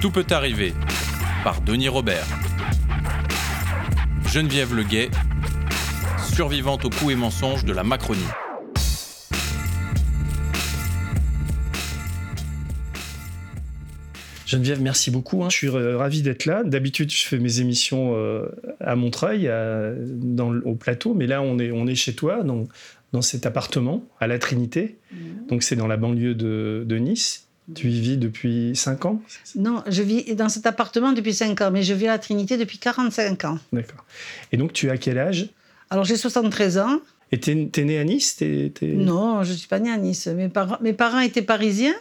Tout peut arriver par Denis Robert. Geneviève Leguet, survivante aux coups et mensonges de la Macronie. Geneviève, merci beaucoup. hein. Je suis euh, ravi d'être là. D'habitude, je fais mes émissions euh, à Montreuil, à- dans, le- au plateau, mais là, on est, on est chez toi, dans, dans cet appartement, à la Trinité. Donc, c'est dans la banlieue de, de Nice. Tu y vis depuis 5 ans? Non, je vis dans cet appartement depuis 5 ans, mais je vis à la Trinité depuis 45 ans. D'accord. Et donc, tu as quel âge? Alors j'ai 73 ans. Et t'es es né à Nice? Non, je ne suis pas née à Nice. Mes parents, mes parents étaient parisiens.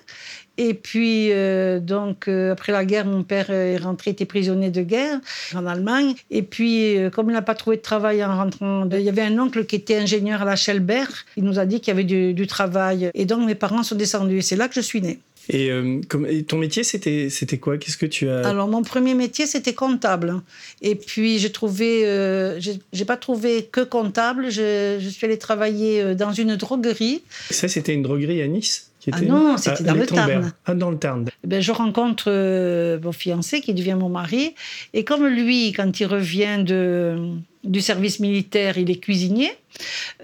Et puis, euh, donc, euh, après la guerre, mon père euh, est rentré, était prisonnier de guerre en Allemagne. Et puis, euh, comme il n'a pas trouvé de travail en rentrant, de- il y avait un oncle qui était ingénieur à la Schelbert. Il nous a dit qu'il y avait du, du travail. Et donc, mes parents sont descendus. Et c'est là que je suis née. Et, euh, comme- et ton métier, c'était c'était quoi? Qu'est-ce que tu as Alors, mon premier métier, c'était comptable. Et puis, j'ai trouvé, euh, j'ai pas trouvé que comptable. Je, je suis allée travailler euh, dans une droguerie. Ça, c'était une droguerie à Nice qui Ah non, c'était Ah, dans le. Tarn. Ah, dans le Tarn. Ben, je rencontre euh, mon fiancé qui devient mon mari. Et comme lui, quand il revient de, du service militaire, il est cuisinier,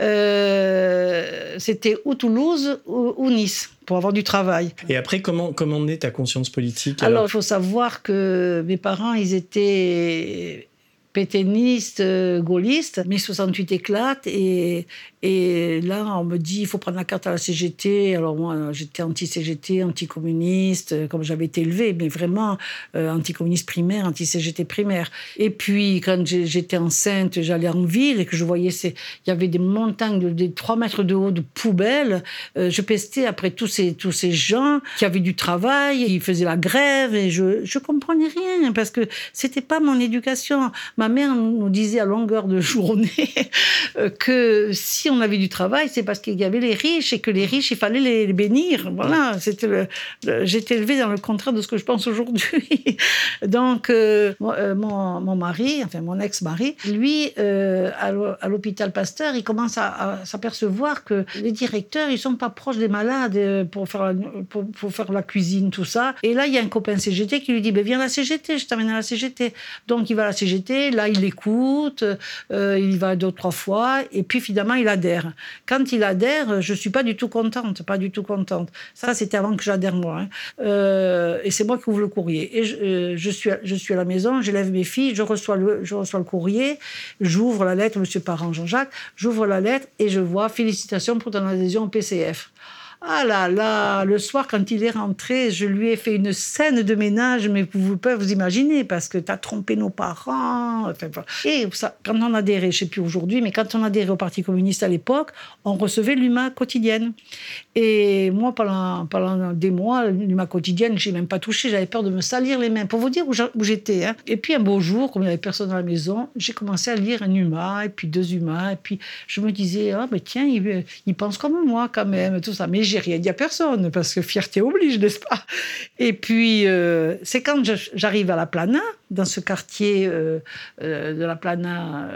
euh, c'était ou Toulouse ou, ou Nice pour avoir du travail. Et après, comment, comment naît ta conscience politique Alors, il faut savoir que mes parents, ils étaient pétainistes, euh, gaullistes. Mai 68 éclate et, et là, on me dit il faut prendre la carte à la CGT. Alors, moi, j'étais anti-CGT, anti-communiste, euh, comme j'avais été élevée, mais vraiment euh, anti-communiste primaire, anti-CGT primaire. Et puis, quand j'étais enceinte, j'allais en ville et que je voyais, il y avait des montagnes de, des 3 mètres de haut de poubelles. Euh, je pestais après tous ces, tous ces gens qui avaient du travail, qui faisaient la grève et je je comprenais rien parce que c'était pas mon éducation. Ma mère nous disait à longueur de journée que si on avait du travail, c'est parce qu'il y avait les riches et que les riches, il fallait les, les bénir. Voilà, c'était le, le- j'étais élevée dans le contraire de ce que je pense aujourd'hui. Donc, euh, mon, euh, mon, mon mari, enfin mon ex-mari, lui, euh, à l'hô- à l'hôpital Pasteur, il commence à, à s'apercevoir que les directeurs, ils sont pas proches des malades pour faire, la, pour, pour faire la cuisine, tout ça. Et là, il y a un copain CGT qui lui dit, ben, viens à la CGT, je t'amène à la CGT. Donc, il va à la CGT, là, il l'écoute, euh, il y va deux, trois fois, et puis finalement, il Quand il adhère, je suis pas du tout contente, pas du tout contente. Ça, c'était avant que j'adhère, moi. hein. Euh, et c'est moi qui ouvre le courrier. Et je, euh, suis, je suis à la maison, j'élève mes filles, je reçois le, je reçois le courrier, j'ouvre la lettre, monsieur Parent Jean-Jacques, j'ouvre la lettre et je vois félicitations pour ton adhésion au PCF. Ah là là, le soir, quand il est rentré, je lui ai fait une scène de ménage, mais vous pouvez vous imaginer, parce que tu as trompé nos parents. Et ça, quand on adhérait, je ne sais plus aujourd'hui, mais quand on adhérait au Parti communiste à l'époque, on recevait l'UMA quotidienne. Et moi, pendant, des mois, l'UMA quotidienne, je n'ai même pas touché, j'avais peur de me salir les mains, pour vous dire où j'étais. hein. Et puis un beau jour, comme il n'y avait personne dans la maison, j'ai commencé à lire un UMA, et puis deux UMA, et puis je me disais, ah, mais tiens, il, il pense comme moi quand même, tout ça. Mais j'ai rien dit à personne, parce que fierté oblige, n'est-ce pas? Et puis, euh, c'est quand j'arrive à la Plana, dans ce quartier euh, euh, de la Plana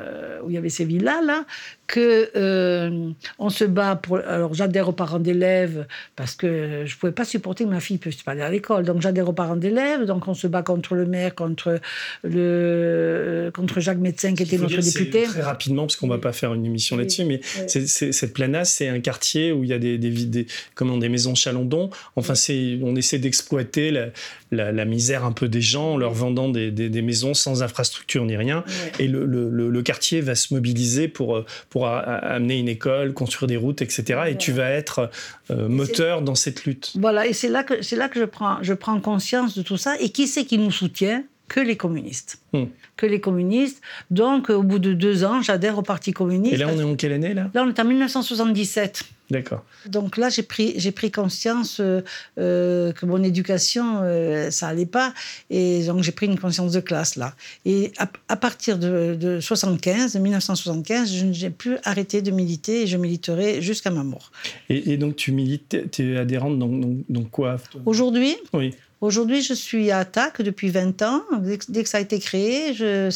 où il y avait ces villas-là, que euh, on se bat pour. Alors, j'adhère aux parents d'élèves parce que je pouvais pas supporter que ma fille puisse pas aller à l'école. Donc, j'adhère aux parents d'élèves. Donc, on se bat contre le maire, contre le contre Jacques Médecin qui était notre député. Très rapidement, parce qu'on va pas faire une émission Oui. là-dessus, mais Oui. cette planasse, c'est un quartier où il y a des, des, comment, des maisons chalandons. Enfin, c'est, on essaie d'exploiter la, la, la misère un peu des gens en leur vendant des, des, des maisons sans infrastructure ni rien. Ouais. Et le, le, le- le quartier va se mobiliser pour, euh, pour a- a- amener une école, construire des routes, etc. Et tu vas être euh, moteur dans cette lutte. Voilà, et c'est là que, là que je, prends, je prends conscience de tout ça. Et qui c'est qui nous soutient? Que les communistes. Hmm. Que les communistes. Donc, au bout de deux ans, j'adhère au Parti communiste. Et là, on est en quelle année, là? Là, on est en 1977. D'accord. Donc là, j'ai pris, j'ai pris conscience euh, euh, que mon éducation, euh, ça allait pas. Et donc, j'ai pris une conscience de classe, là. Et à, à partir de, de 75, de 1975, je n'ai plus arrêté de militer et je militerai jusqu'à ma mort. Et, et donc, tu milites, tu es adhérente dans, dans, dans quoi Aujourd'hui, Oui. Aujourd'hui, je suis à Attaque depuis 20 ans. Dès que, dès que ça a été créé. Je,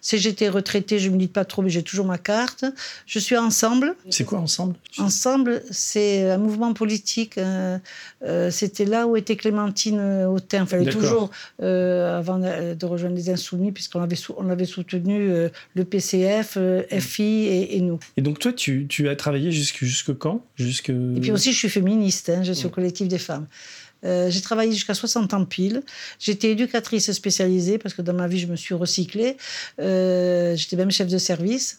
CGT retraité, je ne milite pas trop, mais j'ai toujours ma carte. Je suis Ensemble. C'est quoi Ensemble? Ensemble, c'est un mouvement politique. Euh, euh, c'était là où était Clémentine Autain. Elle est toujours, euh, avant de rejoindre les Insoumis, puisqu'on avait, on avait soutenu le PCF, FI et, et, nous. Et donc, toi, tu, tu as travaillé jusque, jusque quand? Jusque... Et puis aussi, je suis féministe. Hein, je suis au collectif des femmes. Euh, j'ai travaillé jusqu'à 60 ans pile. J'étais éducatrice spécialisée parce que dans ma vie, je me suis recyclée. Euh, j'étais même chef de service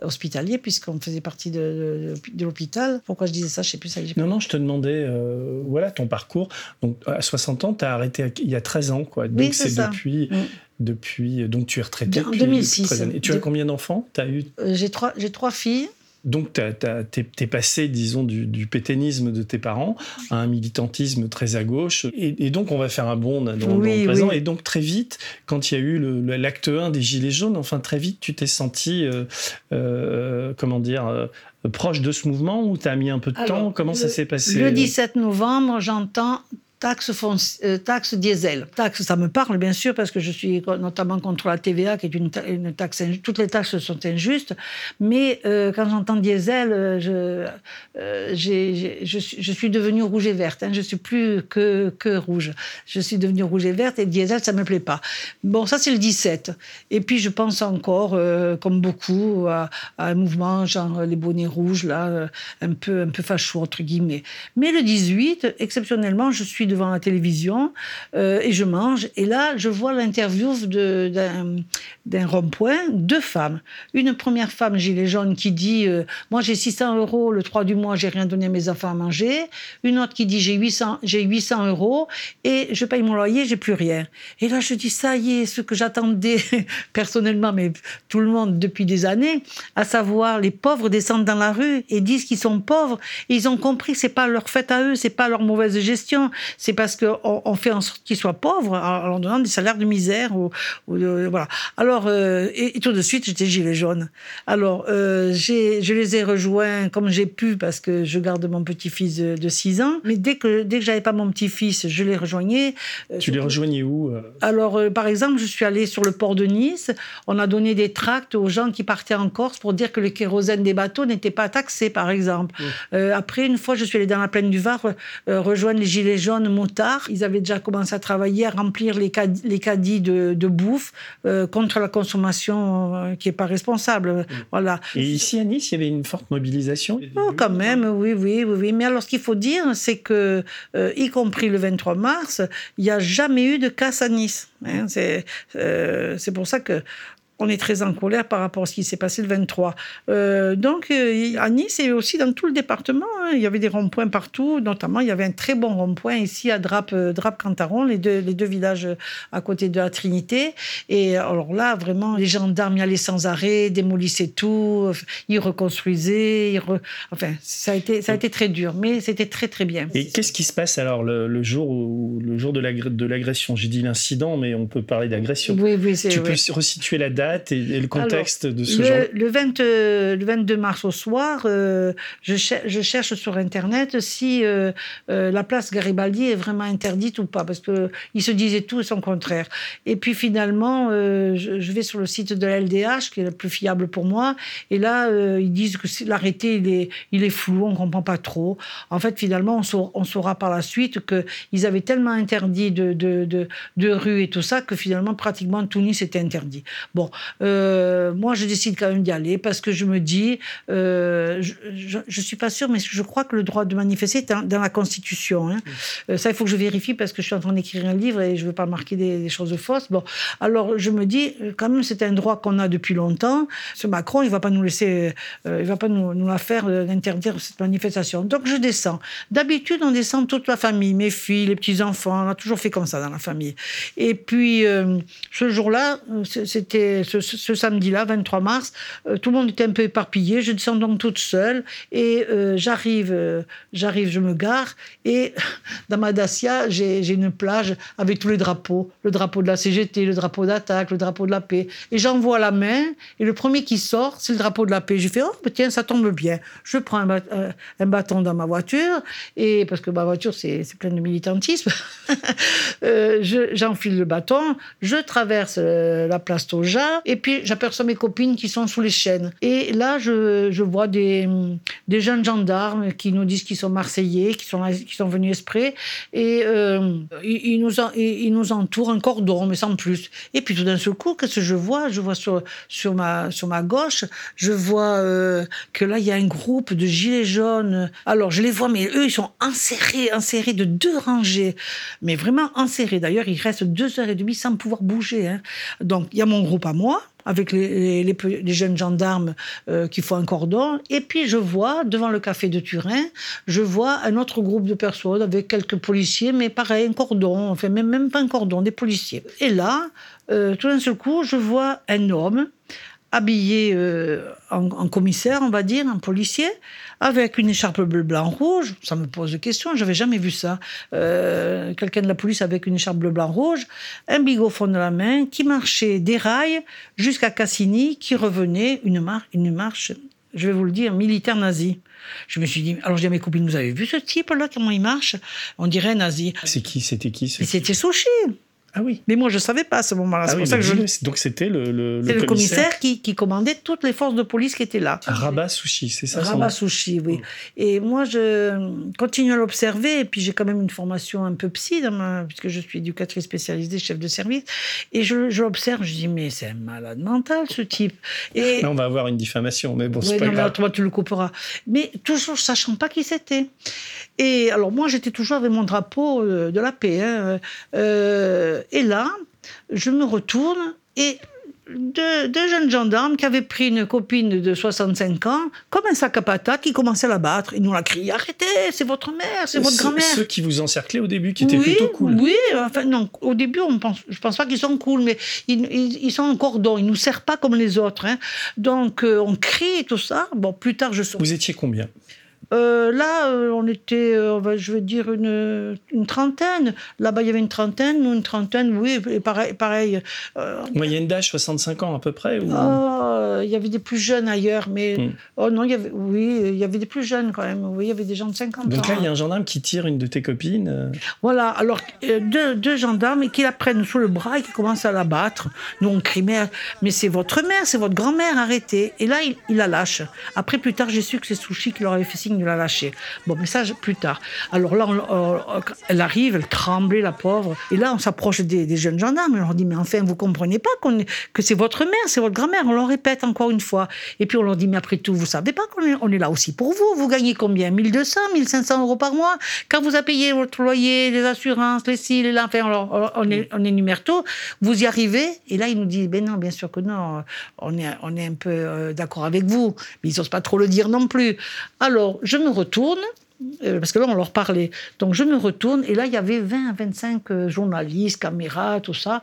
hospitalier puisqu'on faisait partie de, de, l'hôpital. Pourquoi je disais ça? Je sais plus ça. Non, non, je te demandais, euh, voilà, ton parcours. Donc, à 60 ans, tu as arrêté il y a 13 ans, quoi. Donc, oui, c'est depuis, mm. depuis. Donc, tu es retraité en 2006. Et tu as combien d'enfants? As eu J'ai trois, trois filles. Donc, tu es, passé, disons, du, pétainisme de tes parents à un militantisme très à gauche. Et, donc, on va faire un bond dans, le présent. Et donc, très vite, quand il y a eu l'acte 1 des Gilets jaunes, enfin, très vite, tu t'es senti, euh, euh, comment dire, euh, proche de ce mouvement ou tu as mis un peu de temps? Comment ça s'est passé? Le 17 novembre, j'entends taxe, euh, taxe diesel. Taxe, ça me parle bien sûr parce que je suis notamment contre la TVA qui est une, taxe Toutes les taxes sont injustes. Mais euh, quand j'entends diesel, euh, je, je, suis devenue rouge et verte. Hein. Je suis plus que, que rouge. Je suis devenue rouge et verte et diesel, ça me plaît pas. Bon, ça c'est le 17. Et puis je pense encore, comme beaucoup, à, un mouvement genre les bonnets rouges, là, un peu, un peu facho, entre guillemets. Mais le 18, exceptionnellement, je suis devant la télévision euh, et je mange. Et là, je vois l'interview d'un rond-point, deux femmes. Une première femme, gilet jaune, qui dit euh, Moi, j'ai 600 euros le 3 du mois, j'ai rien donné à mes enfants à manger. Une autre qui dit J'ai 800, 800 euros et je paye mon loyer, j'ai plus rien. Et là, je dis Ça y est, ce que j'attendais personnellement, mais tout le monde depuis des années, à savoir les pauvres descendent dans la rue et disent qu'ils sont pauvres. Ils ont compris que c'est pas leur fait à eux, c'est pas leur mauvaise gestion, c'est parce qu'on on fait en sorte qu'ils soient pauvres en leur donnant des salaires de misère. Ou, voilà. Alors, euh, et, tout de suite, j'étais gilet jaune. Alors, euh, je les ai rejoints comme j'ai pu parce que je garde mon petit-fils de, 6 ans. Mais dès que, dès que j'avais pas mon petit-fils, je les rejoignais. Euh, tu les rejoignais où Alors, par exemple, je suis allée sur le port de Nice. On a donné des tracts aux gens qui partaient en Corse pour dire que le kérosène des bateaux n'était pas taxé, par exemple. après, une fois, je suis allée dans la plaine du Var rejoindre les gilets jaunes motards. Ils avaient déjà commencé à travailler, à remplir les caddies, les caddies de, bouffe euh, contre la consommation euh, qui n'est pas responsable. Mm. Voilà. Et ici à Nice, il y avait une forte mobilisation oh, Quand même, oui, oui, oui, Mais alors, ce qu'il faut dire, c'est que, euh, y compris le 23 mars, il n'y a jamais eu de casse à Nice. Hein. c'est pour ça que on est très en colère par rapport à ce qui s'est passé le 23. Euh, donc, euh, à Nice et aussi dans tout le département, hein, il y avait des ronds-points partout. Notamment, il y avait un très bon rond-point ici à Drape, euh, cantaron les deux, les deux villages à côté de la Trinité. Et alors là, vraiment, les gendarmes y allaient sans arrêt, démolissaient tout, ils reconstruisaient. Enfin, ça a, été, ça a été très dur, mais c'était très, très bien. Et qu'est-ce qui se passe alors le, jour, où, le jour de l'agression? J'ai dit l'incident, mais on peut parler d'agression. Oui, oui, Tu peux resituer la date? Et, le contexte de ce genre le, 20, le 22 mars au soir, euh, je, je, cherche sur Internet si euh, euh, la place Garibaldi est vraiment interdite ou pas, parce qu'ils se disaient tout et son contraire. Et puis finalement, je, vais sur le site de la LDH, qui est le plus fiable pour moi, et là, ils disent que l'arrêté, il est, il est flou, on ne comprend pas trop. En fait, finalement, on saura, on saura par la suite qu'ils avaient tellement interdit de, de, de, de rues et tout ça que finalement, pratiquement tout Nice était interdit. Bon, euh, moi, je décide quand même d'y aller parce que je me dis, euh, je ne suis pas sûre, mais je crois que le droit de manifester est dans, la Constitution. Hein. Euh, ça, il faut que je vérifie parce que je suis en train d'écrire un livre et je ne veux pas marquer des, choses fausses. Bon, alors je me dis, quand même, c'est un droit qu'on a depuis longtemps. Ce Macron, il ne va pas nous laisser, il va pas nous, nous la faire d'interdire cette manifestation. Donc je descends. D'habitude, on descend toute la famille, mes filles, les petits-enfants. On a toujours fait comme ça dans la famille. Et puis, ce jour-là, c'était ce, samedi-là, 23 mars, tout le monde était un peu éparpillé. Je descends donc toute seule et j'arrive, j'arrive, je me gare et dans ma Dacia, j'ai une plage avec tous les drapeaux, le drapeau de la CGT, le drapeau d'attaque, le drapeau de la paix. Et j'envoie la main et le premier qui sort, c'est le drapeau de la paix. Je fais oh tiens, ça tombe bien. Je prends un, bâton dans ma voiture et parce que ma voiture c'est plein de militantisme. Euh, j'enfile le bâton, je traverse euh, la place Toja et puis j'aperçois mes copines qui sont sous les chaînes. Et là, je, vois des, jeunes gendarmes qui nous disent qu'ils sont marseillais, qui sont, venus exprès et euh, ils, nous entourent un cordon, mais sans plus. Et puis tout d'un seul coup, qu'est-ce que je vois? Je vois sur, ma, gauche, je vois que là, il y a un groupe de gilets jaunes. Alors, je les vois, mais eux, ils sont enserrés, enserrés de deux rangées, mais vraiment enserrés. D'ailleurs, ils restent deux heures et demie sans pouvoir bouger. Hein. Donc, il y a mon groupe à moi, avec les, jeunes gendarmes euh, qui font un cordon. Et puis je vois, devant le café de Turin, je vois un autre groupe de personnes avec quelques policiers, mais pareil, un cordon, enfin même, même pas un cordon, des policiers. Et là, euh, tout d'un seul coup, je vois un homme habillé euh, en, commissaire, on va dire, en policier, avec une écharpe bleu, blanc, rouge. Ça me pose des questions, j'avais jamais vu ça. Euh, quelqu'un de la police avec une écharpe bleu, blanc, rouge, un bigot fond de la main, qui marchait des rails jusqu'à Cassini, qui revenait une, une marche, je vais vous le dire, militaire nazi. Je me suis dit, alors je dis à mes copines, vous avez vu ce type-là, comment il marche? On dirait nazi. C'est qui? C'était qui C'était Sushi. Ah oui. Mais moi, je ne savais pas à ce moment-là. Ah ça que je... Donc c'était le, le, le, commissaire, qui, qui, commandait toutes les forces de police qui étaient là. Rabat Sushi, c'est ça Rabat Sushi, oui. Mm. Et moi, je continue à l'observer. Et puis j'ai quand même une formation un peu psy, dans ma... puisque je suis éducatrice spécialisée, chef de service. Et je, je l'observe, je dis, mais c'est un malade mental, ce type. Et... Là, on va avoir une diffamation, mais bon, c'est pas grave. toi, tu le couperas. Mais toujours sachant pas qui c'était. Et alors moi, j'étais toujours avec mon drapeau euh, de la paix. Hein. Euh, et là, je me retourne et deux, jeunes gendarmes qui avaient pris une copine de 65 ans, comme un sac à patates, qui commençaient à la battre. Ils nous la crié Arrêtez, c'est votre mère, c'est votre grand-mère. Ceux qui vous encerclaient au début, qui étaient plutôt cool. Oui, enfin, non, au début, on pense, je pense pas qu'ils sont cool, mais ils, ils, sont en cordon, ils nous servent pas comme les autres. Hein. Donc, euh, on crie tout ça. Bon, plus tard, je Vous étiez combien? Euh, là, euh, on était, euh, je veux dire, une, une trentaine. Là-bas, il y avait une trentaine, nous, une trentaine, oui, et pareil. pareil Moyenne d'âge, 65 ans à peu près ou... Oh, il y avait des plus jeunes ailleurs, mais. Hmm. Oh non, il y avait, oui, il y avait des plus jeunes quand même. Oui, il y avait des gens de 50 ans. Donc là, il y a un gendarme qui tire une de tes copines. Voilà, alors, deux, deux, gendarmes qui la prennent sous le bras et qui commencent à la battre. Nous, on crie, mais, mais c'est votre mère, c'est votre grand-mère, arrêtez. Et là, il, il, la lâche. Après, plus tard, j'ai su que c'est Sushi qui leur avait fait signe la lâcher. Bon, mais ça, plus tard. Alors là, elle arrive, elle tremblait, la pauvre. Et là, on s'approche des, jeunes gendarmes. On leur dit, mais enfin, vous comprenez pas que c'est votre mère, c'est votre grand-mère. On leur répète encore une fois. Et puis on leur dit, mais après tout, vous savez pas qu'on est, on est là aussi pour vous. Vous gagnez combien? 1200, 1500 euros par mois? Quand vous avez payé votre loyer, les assurances, les ci, les enfin, on, est, on énumère tout. Vous y arrivez Et là, il nous dit, ben non, bien sûr que non. On est, on est un peu euh, d'accord avec vous. Mais ils n'osent pas trop le dire non plus. Alors, je me retourne parce que là, on leur parlait. Donc, je me retourne, et là, il y avait 20 à 25 euh, journalistes, caméras, tout ça,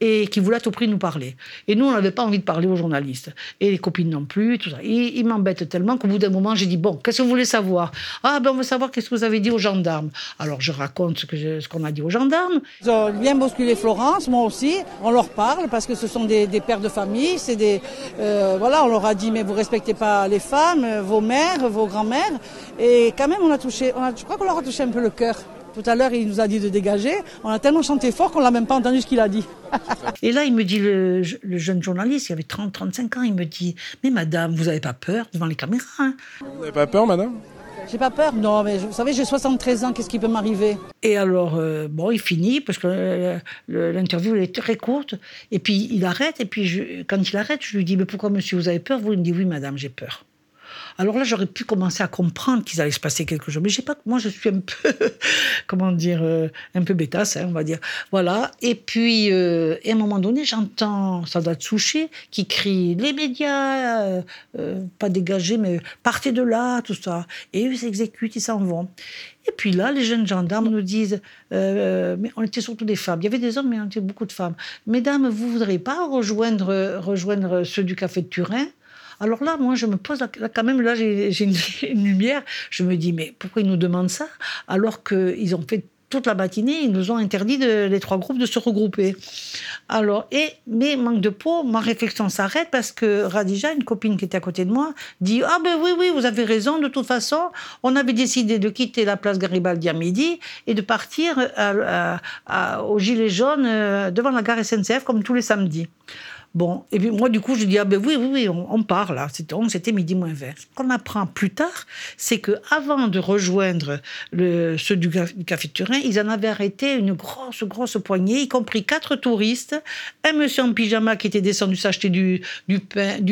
et qui voulaient à tout prix nous parler. Et nous, on n'avait pas envie de parler aux journalistes. Et les copines non plus, tout ça. Ils m'embêtent tellement qu'au bout d'un moment, j'ai dit Bon, qu'est-ce que vous voulez savoir Ah, ben, on veut savoir qu'est-ce que vous avez dit aux gendarmes. Alors, je raconte ce qu'on a dit aux gendarmes. Ils ont bien bousculé Florence, moi aussi. On leur parle, parce que ce sont des, pères de famille. C'est des. Euh, voilà, on leur a dit Mais vous respectez pas les femmes, vos mères, vos grands-mères. Et quand même, on a touché, je crois qu'on leur a touché un peu le cœur. Tout à l'heure, il nous a dit de dégager. On a tellement chanté fort qu'on l'a même pas entendu ce qu'il a dit. Et là, il me dit, le, jeune journaliste, il avait 30, 35 ans, il me dit, mais madame, vous n'avez pas peur devant les caméras hein? Vous n'avez pas peur, madame? J'ai pas peur, non, mais vous savez, j'ai 73 ans, qu'est-ce qui peut m'arriver? Et alors, euh, bon, il finit, parce que euh, l'interview, est très courte, et puis il arrête, et puis je, quand il arrête, je lui dis, mais pourquoi monsieur, vous avez peur? Vous, il me dit, oui, madame, j'ai peur. Alors là, j'aurais pu commencer à comprendre qu'il allait se passer quelque chose. Mais j'ai pas, moi, je suis un peu, comment dire, euh, un peu bêtasse, hein, on va dire. Voilà. Et puis, euh, et à un moment donné, j'entends Sadat Sushi qui crie les médias, euh, pas dégagés, mais partez de là, tout ça. Et ils s'exécutent, ils s'en vont. Et puis là, les jeunes gendarmes nous disent, mais on était surtout des femmes. Il y avait des hommes, mais on était beaucoup de femmes. Mesdames, vous voudrez pas rejoindre, rejoindre ceux du café de Turin? Alors là, moi, je me pose, quand même, là, j'ai une, lumière. Je me dis, mais pourquoi ils nous demandent ça alors qu'ils ont fait toute la matinée, ils nous ont interdit les trois groupes de se regrouper. Alors, et, mais manque de peau, ma réflexion s'arrête parce que Radija, une copine qui était à côté de moi, dit Ah ben oui, oui, vous avez raison, de toute façon, on avait décidé de quitter la place Garibaldi à midi et de partir à- au Gilet jaune euh, devant la gare SNCF comme tous les samedis. Bon, et puis moi, du coup, je dis, ah ben oui, oui, oui, on, on part là. C'était, midi moins 20. Ce qu'on apprend plus tard, c'est que avant de rejoindre le, ceux du, du Café Turin, ils en avaient arrêté une grosse, grosse poignée, y compris quatre touristes, un monsieur en pyjama qui était descendu s'acheter du, du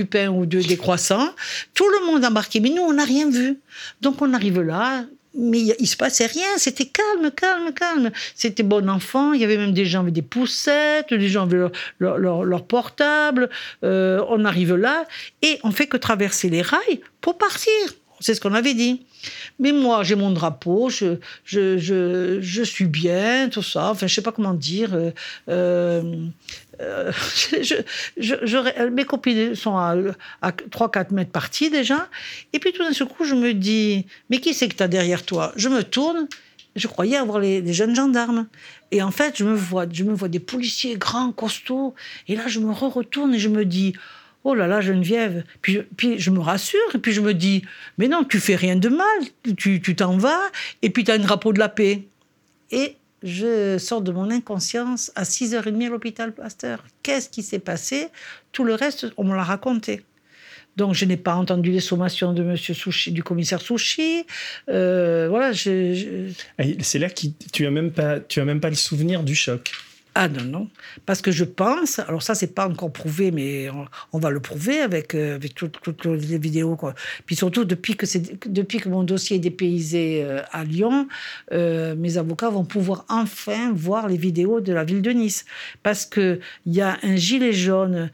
pain ou de- des croissants. Tout le monde embarqué, mais nous, on n'a rien vu. Donc, on arrive là, mais il, se passait rien, c'était calme, calme, calme. C'était bon enfant, il y avait même des gens avec des poussettes, des gens avec leur, leur, leur- portable. Euh, on arrive là et on fait que traverser les rails pour partir. C'est ce qu'on avait dit. Mais moi, j'ai mon drapeau, je, je, je, je suis bien, tout ça. Enfin, je sais pas comment dire. euh, euh, euh, je, je- mes copines sont à, à 3-4 mètres parties déjà. Et puis tout d'un coup, je me dis, mais qui c'est que tu as derrière toi? Je me tourne, je croyais avoir les, jeunes gendarmes. Et en fait, je me vois, je me vois des policiers grands, costauds. Et là, je me re-retourne et je me dis, oh là là, Geneviève. Puis, puis je me rassure et puis je me dis, mais non, tu fais rien de mal, tu tu t'en vas et puis tu as un drapeau de la paix. Et je sors de mon inconscience à 6h30 à l'hôpital Pasteur. Qu'est-ce qui s'est passé? Tout le reste, on me l'a raconté. Donc, je n'ai pas entendu les sommations de Monsieur du commissaire Sushi. Euh, voilà, je, C'est là que tu as même même pas le souvenir du choc. Ah non, non. Parce que je pense, alors ça, c'est pas encore prouvé, mais on, va le prouver avec, euh, avec toutes, les vidéos. Puis surtout, depuis que, depuis que mon dossier est dépaysé euh, à Lyon, euh, mes avocats vont pouvoir enfin voir les vidéos de la ville de Nice. Parce qu'il y a un gilet jaune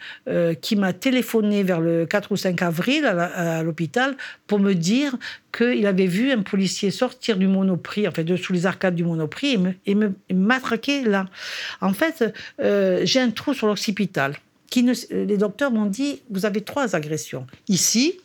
qui m'a téléphoné vers le 4 ou 5 avril à l'hôpital pour me dire qu'il avait vu un policier sortir du Monoprix, enfin de sous les arcades du Monoprix, et me, là. En fait, euh, j'ai un trou sur l'occipital. Ne, les docteurs m'ont dit, vous avez trois agressions. Ici,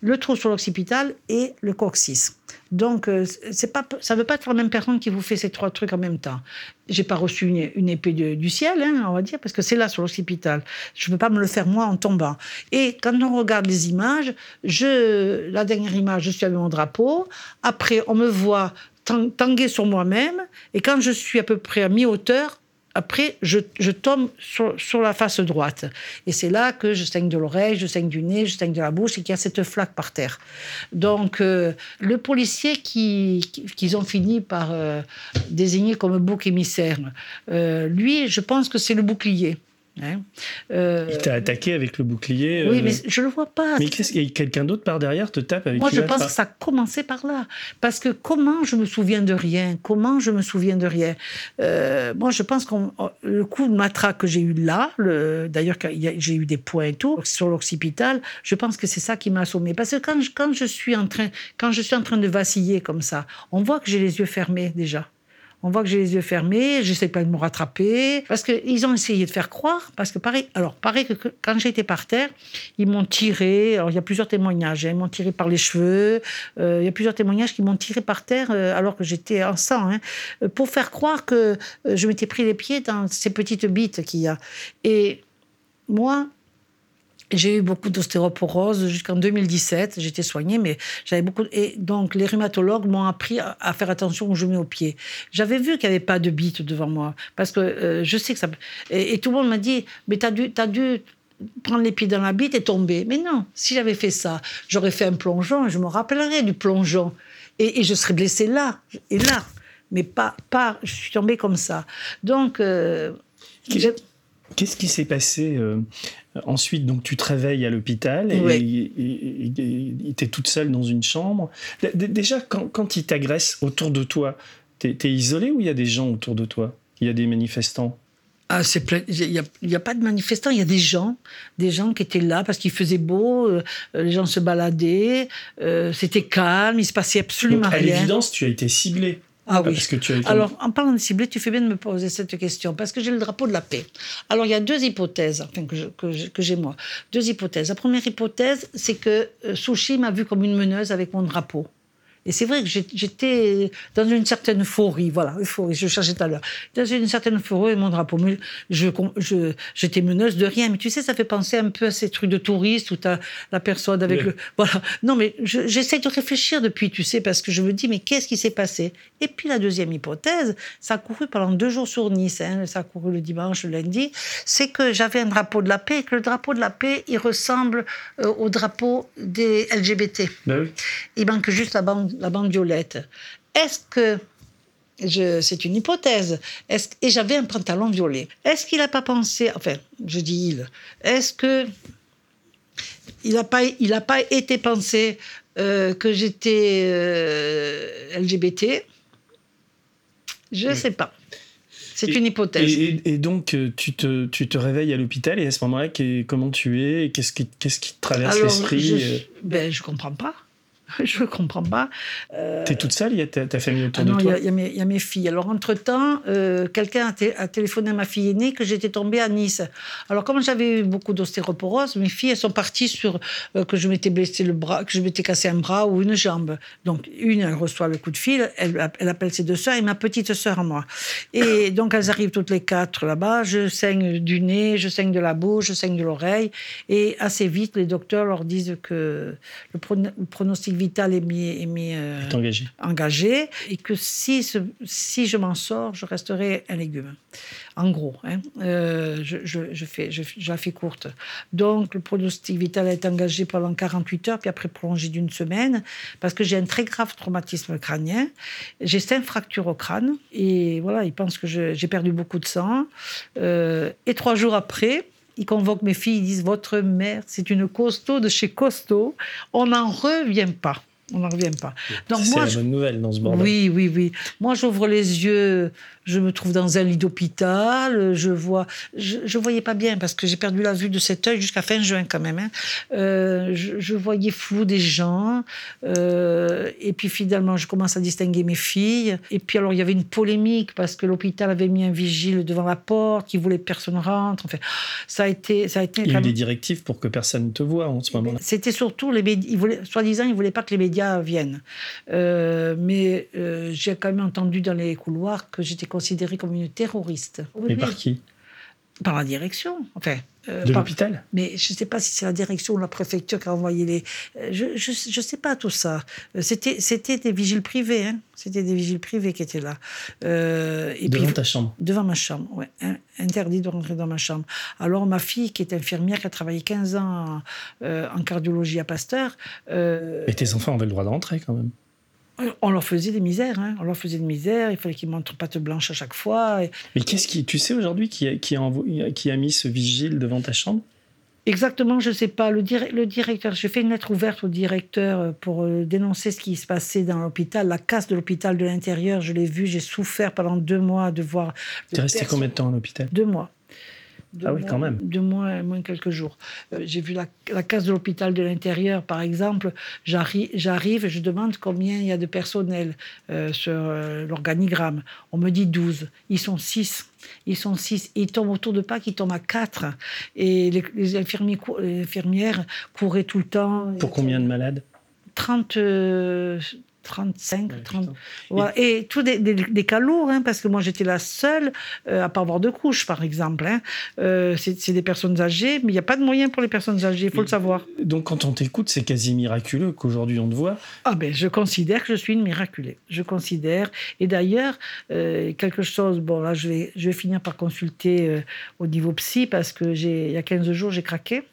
le trou sur l'occipital et le coccyx. Donc, euh, c'est pas, ça ne veut pas être la même personne qui vous fait ces trois trucs en même temps. J'ai pas reçu une, une épée du ciel, hein, on va dire, parce que c'est là sur l'occipital. Je ne peux pas me le faire moi en tombant. Et quand on regarde les images, je, la dernière image, je suis avec mon drapeau. Après, on me voit tang- tanguer sur moi-même. Et quand je suis à peu près à mi-hauteur, après, je, tombe sur, la face droite. Et c'est là que je saigne de l'oreille, je saigne du nez, je saigne de la bouche et qu'il y a cette flaque par terre. Donc, euh, le policier qui- qui- qu'ils ont fini par euh, désigner comme bouc émissaire, euh, lui, je pense que c'est le bouclier. Hein. Euh, Il t'a attaqué avec le bouclier. oui, euh, mais je le vois pas. mais qu'est-ce qu'il y a quelqu'un d'autre par derrière te tape avec Moi, je pense par- que ça a commencé par là. Parce que comment je me souviens de rien? Comment je me souviens de rien? Euh, Moi, je pense que le coup de matraque que j'ai eu là, le- d'ailleurs, j'ai eu des points et tout, sur l'occipital, je pense que c'est ça qui m'a assommé. Parce que quand je, quand, je suis en train, quand je suis en train de vaciller comme ça, on voit que j'ai les yeux fermés déjà. On voit que j'ai les yeux fermés, j'essaie pas de me rattraper. Parce qu'ils ont essayé de faire croire, parce que pareil, alors pareil que quand j'étais par terre, ils m'ont tiré, alors il y a plusieurs témoignages, hein, ils m'ont tiré par les cheveux, euh, il y a plusieurs témoignages qui m'ont tiré par terre euh, alors que j'étais en sang, hein, pour faire croire que euh, je m'étais pris les pieds dans ces petites bites qu'il y a. Et moi, j'ai eu beaucoup d'ostéoporose jusqu'en 2017. J'étais soignée, mais j'avais beaucoup. Et donc, les rhumatologues m'ont appris à, faire attention où je mets au pied. J'avais vu qu'il n'y avait pas de bite devant moi. Parce que euh, je sais que ça. Et, et tout le monde m'a dit Mais t'as dû, t'as dû prendre les pieds dans la bite et tomber. Mais non, si j'avais fait ça, j'aurais fait un plongeon et je me rappellerais du plongeon. Et, et je serais blessée là et là. Mais pas, pas. Je suis tombée comme ça. Donc. euh, Qu'est-ce qui s'est passé euh, ensuite? Donc tu te réveilles à l'hôpital et tu es toute seule dans une chambre. déjà, quand, quand ils t'agressent autour de toi, tu es, isolé ou il y a des gens autour de toi? Il y a des manifestants? Ah, c'est Il n'y a, pas de manifestants. Il y a des gens, des gens qui étaient là parce qu'il faisait beau. Euh, les gens se baladaient. Euh, c'était calme. Il se passait absolument rien. À l'évidence, tu as été ciblé. Ah oui. Parce que tu as Alors, en parlant de ciblé, tu fais bien de me poser cette question parce que j'ai le drapeau de la paix. Alors, il y a deux hypothèses enfin, que j'ai moi. Deux hypothèses. La première hypothèse, c'est que euh, Sushi m'a vu comme une meneuse avec mon drapeau. Et c'est vrai que j'étais dans une certaine euphorie, voilà, euphorie, je cherchais tout à l'heure, dans une certaine euphorie mon drapeau. Mais je, je, j'étais meneuse de rien. Mais tu sais, ça fait penser un peu à ces trucs de touristes où tu as la personne avec le. Voilà. Non, mais j'essaie de réfléchir depuis, tu sais, parce que je me dis, mais qu'est-ce qui s'est passé? Et puis la deuxième hypothèse, ça a couru pendant deux jours sur Nice, hein, ça a couru le dimanche, le lundi, c'est que j'avais un drapeau de la paix et que le drapeau de la paix, il ressemble euh, au drapeau des LGBT. Ben oui. Il manque juste la bande la bande violette. Est-ce que c'est une hypothèse. Et j'avais un pantalon violet. Est-ce qu'il n'a pas pensé, enfin, je dis il, est-ce que il n'a pas, il pas été pensé euh, que j'étais euh, LGBT Je ne sais pas. C'est une hypothèse. Et, donc, euh, tu te, tu te réveilles à l'hôpital et à ce moment-là, comment tu es Qu'est-ce qui, qu'est-ce qui te traverse l'esprit Je, ben, je comprends pas. je ne comprends pas. Euh, tu es toute seule Il y a ta, famille autour ah de toi Il y, a mes filles. Alors, entre-temps, euh, quelqu'un a, téléphoné à ma fille aînée que j'étais tombée à Nice. Alors, comme j'avais eu beaucoup d'ostéoporose, mes filles, elles sont parties sur euh, que je m'étais blessé le bras, que je m'étais cassé un bras ou une jambe. Donc, une, elle reçoit le coup de fil, elle, elle appelle ses deux sœurs et ma petite sœur moi. Et donc, elles arrivent toutes les quatre là-bas. Je saigne du nez, je saigne de la bouche, je saigne de l'oreille. Et assez vite, les docteurs leur disent que le pronostic vital est, mis, euh, engagé. et que si, si je m'en sors, je resterai un légume. En gros, hein. euh, je, je, fais, je, la fais courte. Donc, le pronostic vital est engagé pendant 48 heures, puis après prolongé d'une semaine, parce que j'ai un très grave traumatisme crânien. J'ai cinq fractures au crâne, et voilà, ils pensent que j'ai perdu beaucoup de sang. Euh, et trois jours après, ils convoquent mes filles, ils disent Votre mère, c'est une costaud de chez costaud. On n'en revient pas. On n'en revient pas. Donc c'est la bonne nouvelle dans ce bordel. Oui, oui, oui. Moi, j'ouvre les yeux je me trouve dans un lit d'hôpital, je vois, je, je, voyais pas bien parce que j'ai perdu la vue de cet œil jusqu'à fin juin quand même. Hein. Euh, je, voyais flou des gens, euh, et puis finalement je commence à distinguer mes filles. Et puis alors il y avait une polémique parce que l'hôpital avait mis un vigile devant la porte, qui voulait que personne rentre. Enfin, ça a été, ça a été. Il y a eu des directives pour que personne ne te voit en ce moment-là. C'était surtout les médias, soi-disant, ils voulaient pas que les médias viennent. Euh, mais j'ai quand même entendu dans les couloirs que j'étais considérée comme une terroriste. Mais par qui? Par la direction. Enfin, euh, de l'hôpital? Mais je ne sais pas si c'est la direction ou la préfecture qui a envoyé les. Euh, je ne sais pas tout ça. Euh, c'était, c'était des vigiles privés. Hein. C'était des vigiles privés qui étaient là. et devant ta chambre Devant ma chambre, oui. Interdit de rentrer dans ma chambre. Alors, ma fille, qui est infirmière, qui a travaillé 15 ans en cardiologie à Pasteur. Et tes enfants avaient le droit d'entrer quand même on leur faisait des misères, hein. on leur faisait des misères, il fallait qu'ils montrent patte blanche à chaque fois. Mais qu'est-ce qui, tu sais aujourd'hui qui a, qui, a, qui a mis ce vigile devant ta chambre? Exactement, je ne sais pas. Le, le directeur, j'ai fait une lettre ouverte au directeur euh, pour euh, dénoncer ce qui se passait dans l'hôpital, la casse de l'hôpital de l'intérieur. Je l'ai vu, j'ai souffert pendant deux mois de voir. Tu es resté combien de temps à l'hôpital? Deux mois ah oui, quand même. De moins, moins quelques jours. Euh, j'ai vu la, la, case de l'hôpital de l'intérieur, par exemple. J'arrive et je demande combien il y a de personnel euh, sur euh, l'organigramme. On me dit 12. Ils sont 6. Ils sont 6. Ils tombent autour de pas ils tombent à 4. Et les, les, infirmiers, les infirmières couraient tout le temps. Pour combien de malades? 30, 35, 30. Et tous des, des, cas lourds, hein, parce que moi j'étais la seule euh, à pas avoir de couche, par exemple. Hein. Euh, c'est des personnes âgées, mais il n'y a pas de moyens pour les personnes âgées, il faut le savoir. Donc quand on t'écoute, c'est quasi miraculeux qu'aujourd'hui on te voit. Ah ben, je considère que je suis une miraculée. Je considère. Et d'ailleurs, euh, quelque chose, bon là je vais, je vais finir par consulter au niveau psy, parce que il y a 15 jours j'ai craqué.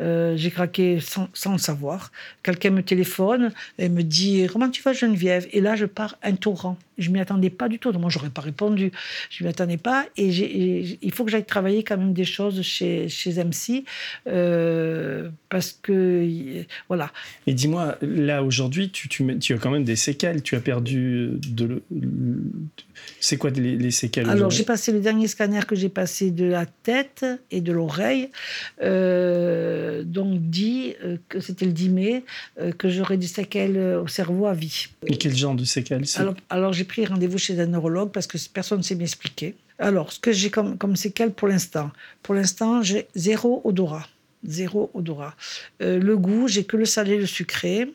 Euh, j'ai craqué sans, sans, le savoir. Quelqu'un me téléphone et me dit Comment tu vas, Geneviève? Et là, je pars un torrent. Je m'y attendais pas du tout. Moi, j'aurais pas répondu. Je m'y attendais pas. Et, il faut que j'aille travailler quand même des choses chez, chez MC. Euh, parce que, voilà. Et dis-moi, là, aujourd'hui, tu, tu, tu, as quand même des séquelles. Tu as perdu de. C'est quoi les, séquelles Alors, j'ai passé le dernier scanner que j'ai passé de la tête et de l'oreille. Euh, donc, dit euh, que c'était le 10 mai, que j'aurais des séquelles au cerveau à vie. Et quel genre de séquelles Alors, alors j'ai pris rendez-vous chez un neurologue parce que personne ne sait m'expliquer. Alors, ce que j'ai comme, comme séquelles pour l'instant Pour l'instant, j'ai zéro odorat. Zéro odorat. Euh, le goût, j'ai que le salé, le sucré.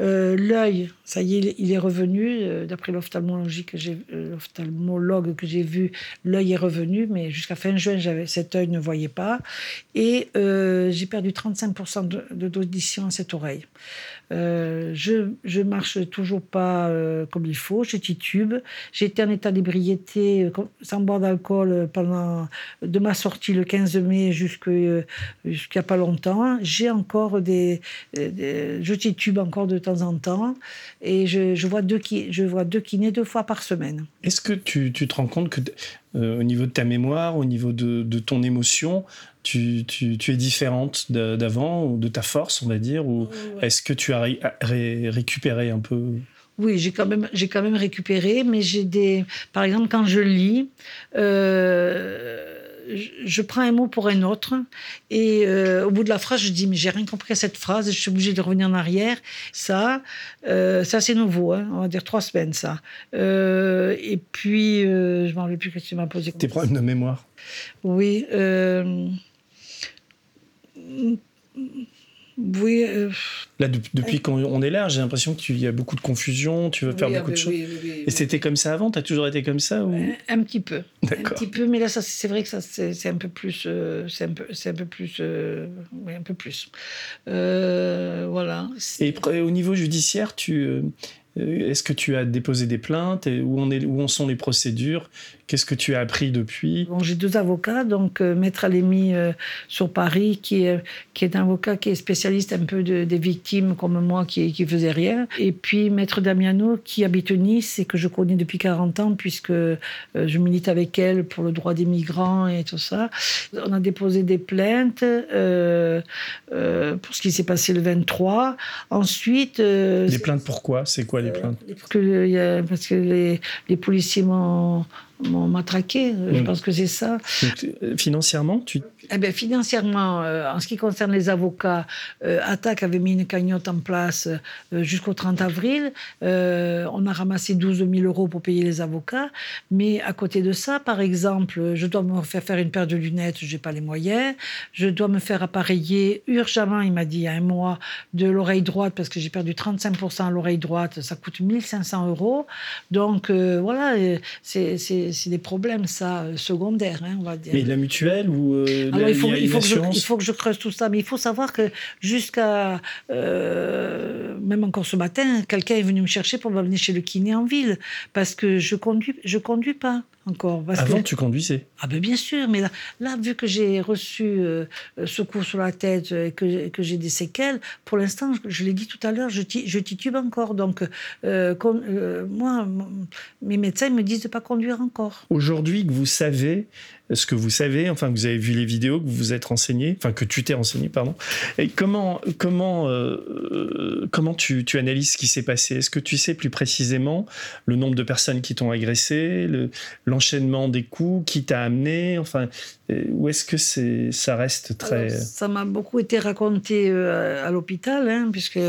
Euh, l'œil, ça y est, il est revenu. Euh, d'après que j'ai, l'ophtalmologue que j'ai vu, l'œil est revenu, mais jusqu'à fin juin, cet œil ne voyait pas. Et j'ai perdu 35% de, d'audition à cette oreille. Euh, je, je marche toujours pas euh, comme il faut, je titube. Été en état d'ébriété euh, sans boire d'alcool pendant de ma sortie le 15 mai jusqu'à jusqu'à pas longtemps. J'ai encore des, je titube encore de temps en temps. Et je, je vois deux qui, je vois deux kinés deux fois par semaine. Est-ce que tu, tu, te rends compte que au niveau de ta mémoire, au niveau de, de ton émotion, tu, tu, tu, es différente d'avant ou de ta force, on va dire Ou est-ce que tu as récupéré un peu? Oui, j'ai quand même, j'ai quand même récupéré, mais j'ai des, par exemple, quand je lis, euh, je, prends un mot pour un autre, et euh, au bout de la phrase, je dis mais j'ai rien compris à cette phrase, je suis obligée de revenir en arrière. Ça, euh, ça c'est nouveau, hein, on va dire trois semaines ça. et puis, je m'en rappelle plus que tu m'as posé. Tes problèmes de mémoire. Oui. Oui. Euh, là, depuis qu'on est là, j'ai l'impression qu'il y a beaucoup de confusion, tu veux faire beaucoup de choses. Et c'était comme ça avant Tu as toujours été comme ça ou... Un petit peu. Un petit peu, mais là, c'est vrai que c'est un peu plus. Euh, c'est un, peu, un peu plus. Euh, oui, un peu plus. voilà. Et au niveau judiciaire, tu. Est-ce que tu as déposé des plaintes et où, on est, où en sont les procédures? Qu'est-ce que tu as appris depuis? Bon, J'ai deux avocats, donc euh, Maître Alémi euh, sur Paris, qui est, qui est un avocat qui est spécialiste un peu de, des victimes comme moi qui ne faisait rien. Et puis Maître Damiano qui habite Nice et que je connais depuis 40 ans puisque euh, je milite avec elle pour le droit des migrants et tout ça. On a déposé des plaintes pour ce qui s'est passé le 23. Ensuite... des plaintes pourquoi? C'est quoi les plaintes? parce que, parce que les, les policiers m'ont m'ont matraqué. Je mm. pense que c'est ça. Euh, financièrement, tu eh bien, financièrement, euh, en ce qui concerne les avocats, euh, Attac avait mis une cagnotte en place euh, jusqu'au 30 avril. on a ramassé 12 000 euros pour payer les avocats. Mais à côté de ça, par exemple, je dois me faire faire une paire de lunettes, je n'ai pas les moyens. Je dois me faire appareiller urgemment, il m'a dit il y a un mois, de l'oreille droite, parce que j'ai perdu 35% à l'oreille droite. Ça coûte 1500 euros. Donc, voilà, c'est des problèmes, ça, secondaires, hein, on va dire. Mais la mutuelle ou il faut, il, faut que je, il faut, que je, creuse tout ça, mais il faut savoir que jusqu'à. Euh, même encore ce matin, quelqu'un est venu me chercher pour venir chez le kiné en ville, parce que je conduis, je conduis pas encore. Avant, tu conduisais Ah ben bien sûr, mais là, là vu que j'ai reçu euh, ce coup sur la tête et que, que j'ai des séquelles, pour l'instant, je, l'ai dit tout à l'heure, je, je, titube encore. Donc, euh, euh, moi, mes médecins me disent de ne pas conduire encore. Aujourd'hui, que vous savez ce que vous savez, enfin, que vous avez vu les vidéos, que vous vous êtes renseigné, enfin, que tu t'es renseigné, pardon. Et comment, comment, comment tu, tu, analyses ce qui s'est passé? Est-ce que tu sais plus précisément le nombre de personnes qui t'ont agressé, le, l'enchaînement des coups qui t'a amené? Enfin, euh, où est-ce que c'est, ça reste très... ça m'a beaucoup été raconté euh, à l'hôpital, hein, puisque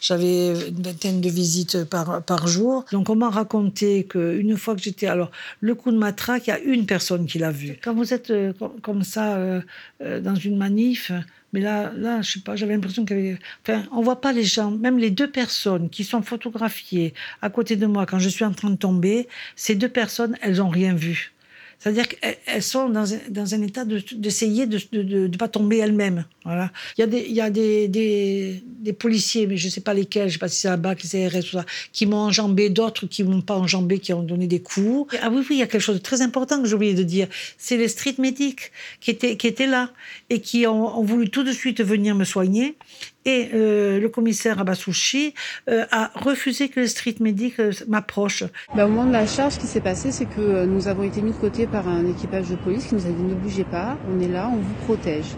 j'avais une vingtaine de visites par, par jour. Donc on m'a raconté qu'une fois que j'étais... Alors, le coup de matraque, il y a une personne qui l'a vu. Vous êtes euh, comme ça dans une manif... Mais là, là, je sais pas, j'avais l'impression qu'il y avait. Enfin, on voit pas les gens, même les deux personnes qui sont photographiées à côté de moi quand je suis en train de tomber, ces deux personnes, elles ont rien vu C'est-à-dire qu'elles sont dans un, dans un état d'essayer de ne de, de, pas tomber elles-mêmes. Voilà. Il y a, des, il y a des, des, policiers, mais je ne sais pas lesquels, je ne sais pas si c'est la BAC, c'est RS, tout ça, qui m'ont enjambé, d'autres qui ne m'ont pas enjambé, qui ont donné des coups. Ah oui, oui, il y a quelque chose de très important que j'ai oublié de dire. C'est les street medics qui étaient, qui étaient là et qui ont voulu tout de suite venir me soigner. Et euh, le commissaire Abassouchi euh, a refusé que le street medic euh, m'approche. Ben, au moment de la charge, ce qui s'est passé, c'est que nous avons été mis de côté par un équipage de police qui nous a dit ne bougez pas, on est là, on vous protège.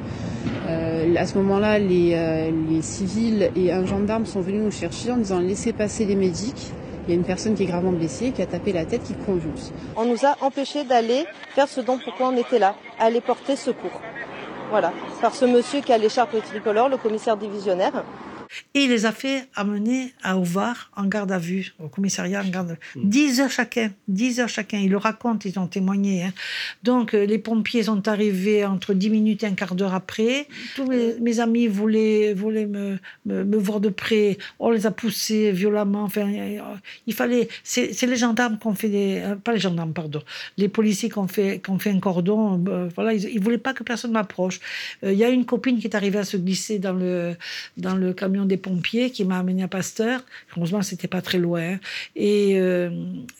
Euh, à ce moment-là, les, les civils et un gendarme sont venus nous chercher en disant laissez passer les médics. Il y a une personne qui est gravement blessée, qui a tapé la tête, qui convulse. On nous a empêchés d'aller faire ce dont pourquoi on était là, aller porter secours. Voilà, par ce monsieur qui a l'écharpe tricolore, le commissaire divisionnaire. Et il les a fait amener à Ovar en garde à vue, au commissariat en garde à vue. 10 heures chacun, 10 heures chacun. Ils le racontent, ils ont témoigné. Hein. Donc euh, les pompiers sont arrivés entre 10 minutes et un quart d'heure après. Tous mes, mes, amis voulaient, voulaient me, me, me, voir de près. On les a poussés violemment. Enfin, il fallait. C'est les gendarmes qui ont fait des. Euh, pas les gendarmes, pardon. Les policiers qui ont fait, qui ont fait un cordon. Euh, voilà, ils ne voulaient pas que personne m'approche. Il euh, y a une copine qui est arrivée à se glisser dans le, dans le camion des pompiers qui m'a amené à Pasteur. Heureusement, c'était pas très loin. Et euh,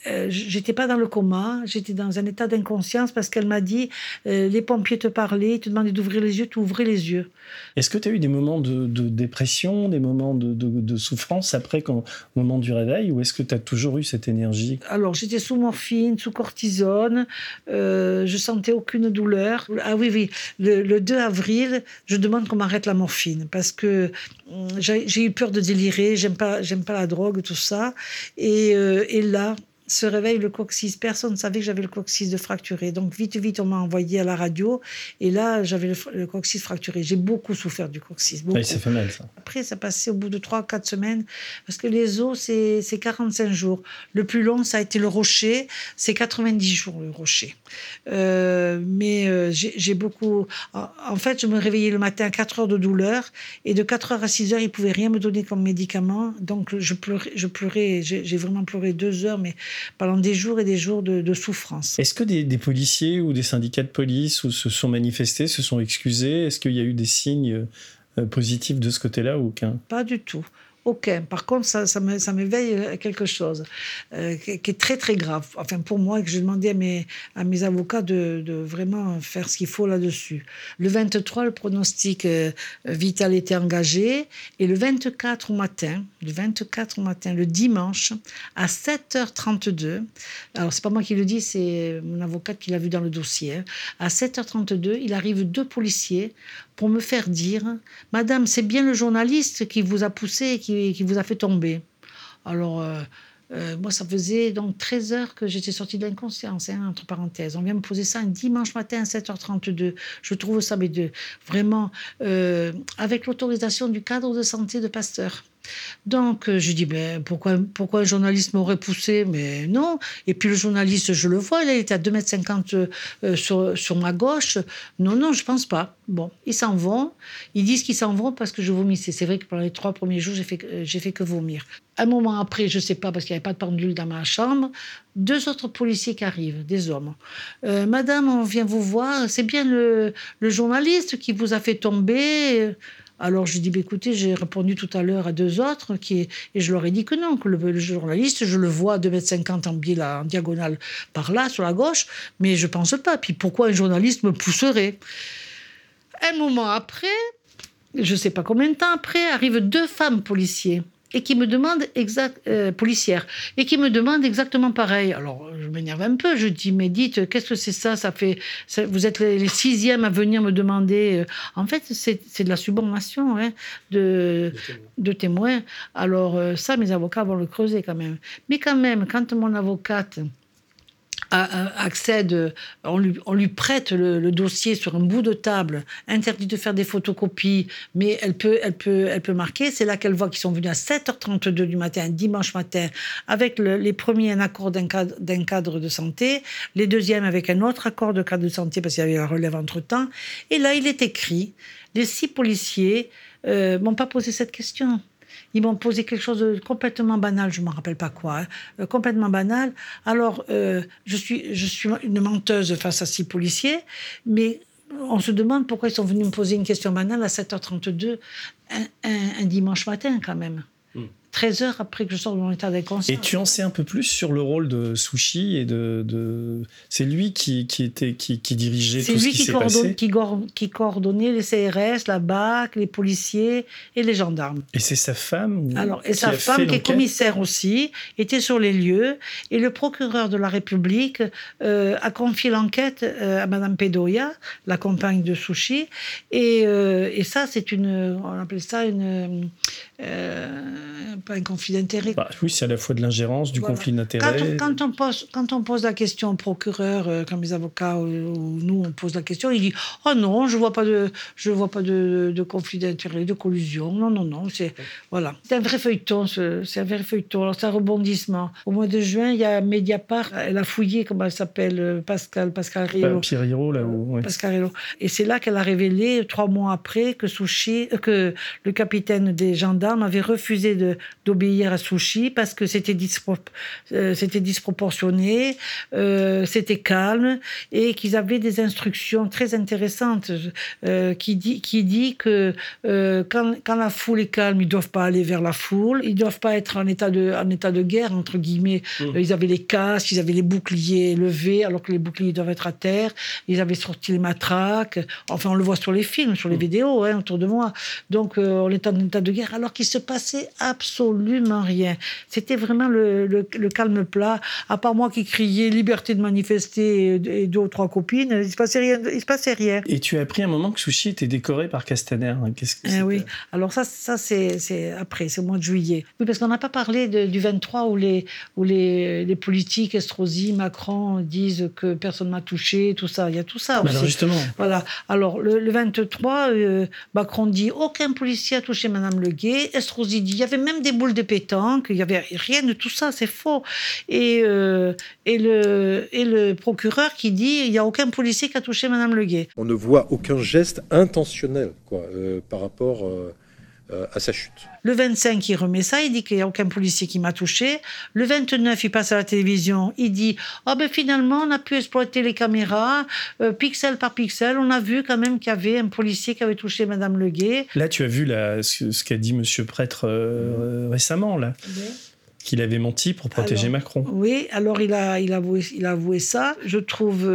euh, j'étais pas dans le coma, j'étais dans un état d'inconscience parce qu'elle m'a dit euh, les pompiers te parlaient, ils te demandaient d'ouvrir les yeux, tu ouvrais les yeux. Est-ce que tu as eu des moments de, de dépression, des moments de, de, de, souffrance après, quand, au moment du réveil, ou est-ce que tu as toujours eu cette énergie? Alors, j'étais sous morphine, sous cortisone, euh, je sentais aucune douleur. Ah oui, oui, le, le 2 avril, je demande qu'on m'arrête la morphine parce que j'ai eu peur de délirer, j'aime pas, pas la drogue, tout ça. Et, euh, et là, se réveille le coccyx. Personne ne savait que j'avais le coccyx de fracturé. Donc, vite, vite, on m'a envoyé à la radio. Et là, j'avais le, le, coccyx fracturé. J'ai beaucoup souffert du coccyx. Beaucoup. Oui, ça fait mal, ça. Après, ça passait au bout de 3-4 semaines. Parce que les os, c'est 45 jours. Le plus long, ça a été le rocher. C'est 90 jours, le rocher. Euh, mais euh, j'ai beaucoup. En fait, je me réveillais le matin à 4 heures de douleur. Et de 4 heures à 6 heures, ils ne pouvaient rien me donner comme médicament. Donc, je pleurais. Je pleurais j'ai vraiment pleuré deux heures, mais pendant des jours et des jours de, de souffrance. Est-ce que des, des, policiers ou des syndicats de police ou se sont manifestés, se sont excusés? Est-ce qu'il y a eu des signes euh, positifs de ce côté-là ou aucun? Pas du tout aucun. Par contre, ça, ça, m'éveille quelque chose euh, qui, est très, très grave. Enfin, pour moi, que j'ai demandé à mes, à mes avocats de, de vraiment faire ce qu'il faut là-dessus. Le 23, le pronostic euh, vital était engagé. Et le 24 au matin, le 24 au matin, le dimanche, à 7h32, alors c'est pas moi qui le dis, c'est mon avocat qui l'a vu dans le dossier. Hein, à 7h32, il arrive deux policiers pour me faire dire Madame, c'est bien le journaliste qui vous a poussé qui, qui vous a fait tomber. Alors, euh, euh, moi, ça faisait donc 13 heures que j'étais sortie de l'inconscience, hein, entre parenthèses. On vient me poser ça un dimanche matin à 7h32. Je trouve ça, mais de, vraiment, euh, avec l'autorisation du cadre de santé de Pasteur. Donc, euh, je dis, ben, pourquoi, pourquoi un journaliste m'aurait poussé? Mais non. Et puis le journaliste, je le vois, il était à 2,50 m euh, sur, sur ma gauche. Non, non, je pense pas. Bon, ils s'en vont. Ils disent qu'ils s'en vont parce que je vomissais. C'est vrai que pendant les trois premiers jours, j'ai fait, j'ai fait que vomir. Un moment après, je sais pas, parce qu'il n'y avait pas de pendule dans ma chambre, deux autres policiers qui arrivent, des hommes. Euh, Madame, on vient vous voir. C'est bien le journaliste qui vous a fait tomber. Alors je dis, bah, écoutez, j'ai répondu tout à l'heure à deux autres qui, et je leur ai dit que non, que le, journaliste, je le vois à 2,50 m en, là, en diagonale par là, sur la gauche, mais je pense pas. Puis pourquoi un journaliste me pousserait? Un moment après, je ne sais pas combien de temps après, arrivent deux femmes policiers et qui me demande exact, euh, policière et qui me demande exactement pareil. Alors je m'énerve un peu. Je dis mais dites qu'est-ce que c'est ça? Ça fait ça, vous êtes les, les, sixièmes à venir me demander. Euh, en fait c'est de la subornation hein, de, de témoins. Alors euh, ça mes avocats vont le creuser quand même. Mais quand même quand mon avocate accède, on lui, prête le, dossier sur un bout de table, interdit de faire des photocopies, mais elle peut, elle peut, elle peut marquer. C'est là qu'elle voit qu'ils sont venus à 7h32 du matin, dimanche matin, avec le, les premiers un accord d'un cadre, cadre de santé, les deuxièmes avec un autre accord de cadre de santé parce qu'il y avait la relève entre temps. Et là, il est écrit, les six policiers euh, m'ont pas posé cette question. Ils m'ont posé quelque chose de complètement banal, je ne me rappelle pas quoi, hein, euh, complètement banal. Alors, euh, je, suis, je suis une menteuse face à six policiers, mais on se demande pourquoi ils sont venus me poser une question banale à 7h32 un dimanche matin quand même. 13 heures après que je sors de mon état d'inconscience. Et tu en sais un peu plus sur le rôle de Sushi et de. de... C'est lui qui, qui, était, qui, qui dirigeait tout ce qui, s'est passé? qui, qui coordonnait les CRS, la BAC, les policiers et les gendarmes. Et c'est sa femme Alors, Et sa femme, qui est commissaire aussi, était sur les lieux. Et le procureur de la République euh, a confié l'enquête euh, à Madame Pedoya, la compagne de Sushi. Et, euh, et ça, c'est une. On appelle ça une pas un conflit d'intérêt. Bah, oui, c'est à la fois de l'ingérence, du conflit d'intérêt. Quand, on pose, quand on pose la question au procureur, euh, comme les avocats ou, nous, on pose la question, il dit Oh non, je ne vois pas de, je vois pas de, de conflit d'intérêt, de collusion. Non, non, non. C'est voilà. un vrai feuilleton. C'est un vrai feuilleton. Alors, c'est un rebondissement. Au mois de juin, il y a Mediapart. Elle a fouillé, comment elle s'appelle, euh, Pascal, Pascal Rio. Pierre là où. Pascal Rio. Et c'est là qu'elle a révélé, trois mois après, que Sushi, euh, que le capitaine des gendarmes avait refusé de, d'obéir à Sushi parce que c'était euh, c'était disproportionné, euh, c'était calme et qu'ils avaient des instructions très intéressantes euh, qui dit qui dit que quand, quand, la foule est calme, ils doivent pas aller vers la foule, ils doivent pas être en état de en état de guerre entre guillemets. Mmh. ils avaient les casques, ils avaient les boucliers levés alors que les boucliers doivent être à terre. Ils avaient sorti les matraques. Enfin, on le voit sur les films, sur les mmh. vidéos hein, autour de moi. Donc, on est en état de guerre alors qu'il se passait absolument absolument rien. C'était vraiment le, calme plat. À part moi qui criais liberté de manifester et, deux ou trois copines, il se passait rien. Il se passait rien. Et tu as appris un moment que Sushi était décoré par Castaner. Qu'est-ce que eh Oui. Alors ça, ça c'est après, c'est au mois de juillet. Oui, parce qu'on n'a pas parlé du 23 où les où les, les politiques, Estrosi, Macron disent que personne m'a touché, tout ça. Il y a tout ça aussi. Alors justement. Voilà. Alors le, 23, euh, Macron dit aucun policier a touché Madame Le Guet. Estrosi dit il y avait même des boule de pétanque, il n'y avait rien de tout ça, c'est faux. Et, euh, et, le, et le procureur qui dit il n'y a aucun policier qui a touché Madame Leguet. On ne voit aucun geste intentionnel quoi, euh, par rapport. Euh, à sa chute. Le 25, il remet ça, il dit qu'il n'y a aucun policier qui m'a touché. Le 29, il passe à la télévision, il dit oh ben finalement, on a pu exploiter les caméras, euh, pixel par pixel, on a vu quand même qu'il y avait un policier qui avait touché Madame Leguet. Là, tu as vu la, ce, qu'a dit Monsieur Prêtre euh, récemment, là qu'il avait menti pour protéger Macron. Oui, alors il a, il, a avoué, il a avoué ça. Je trouve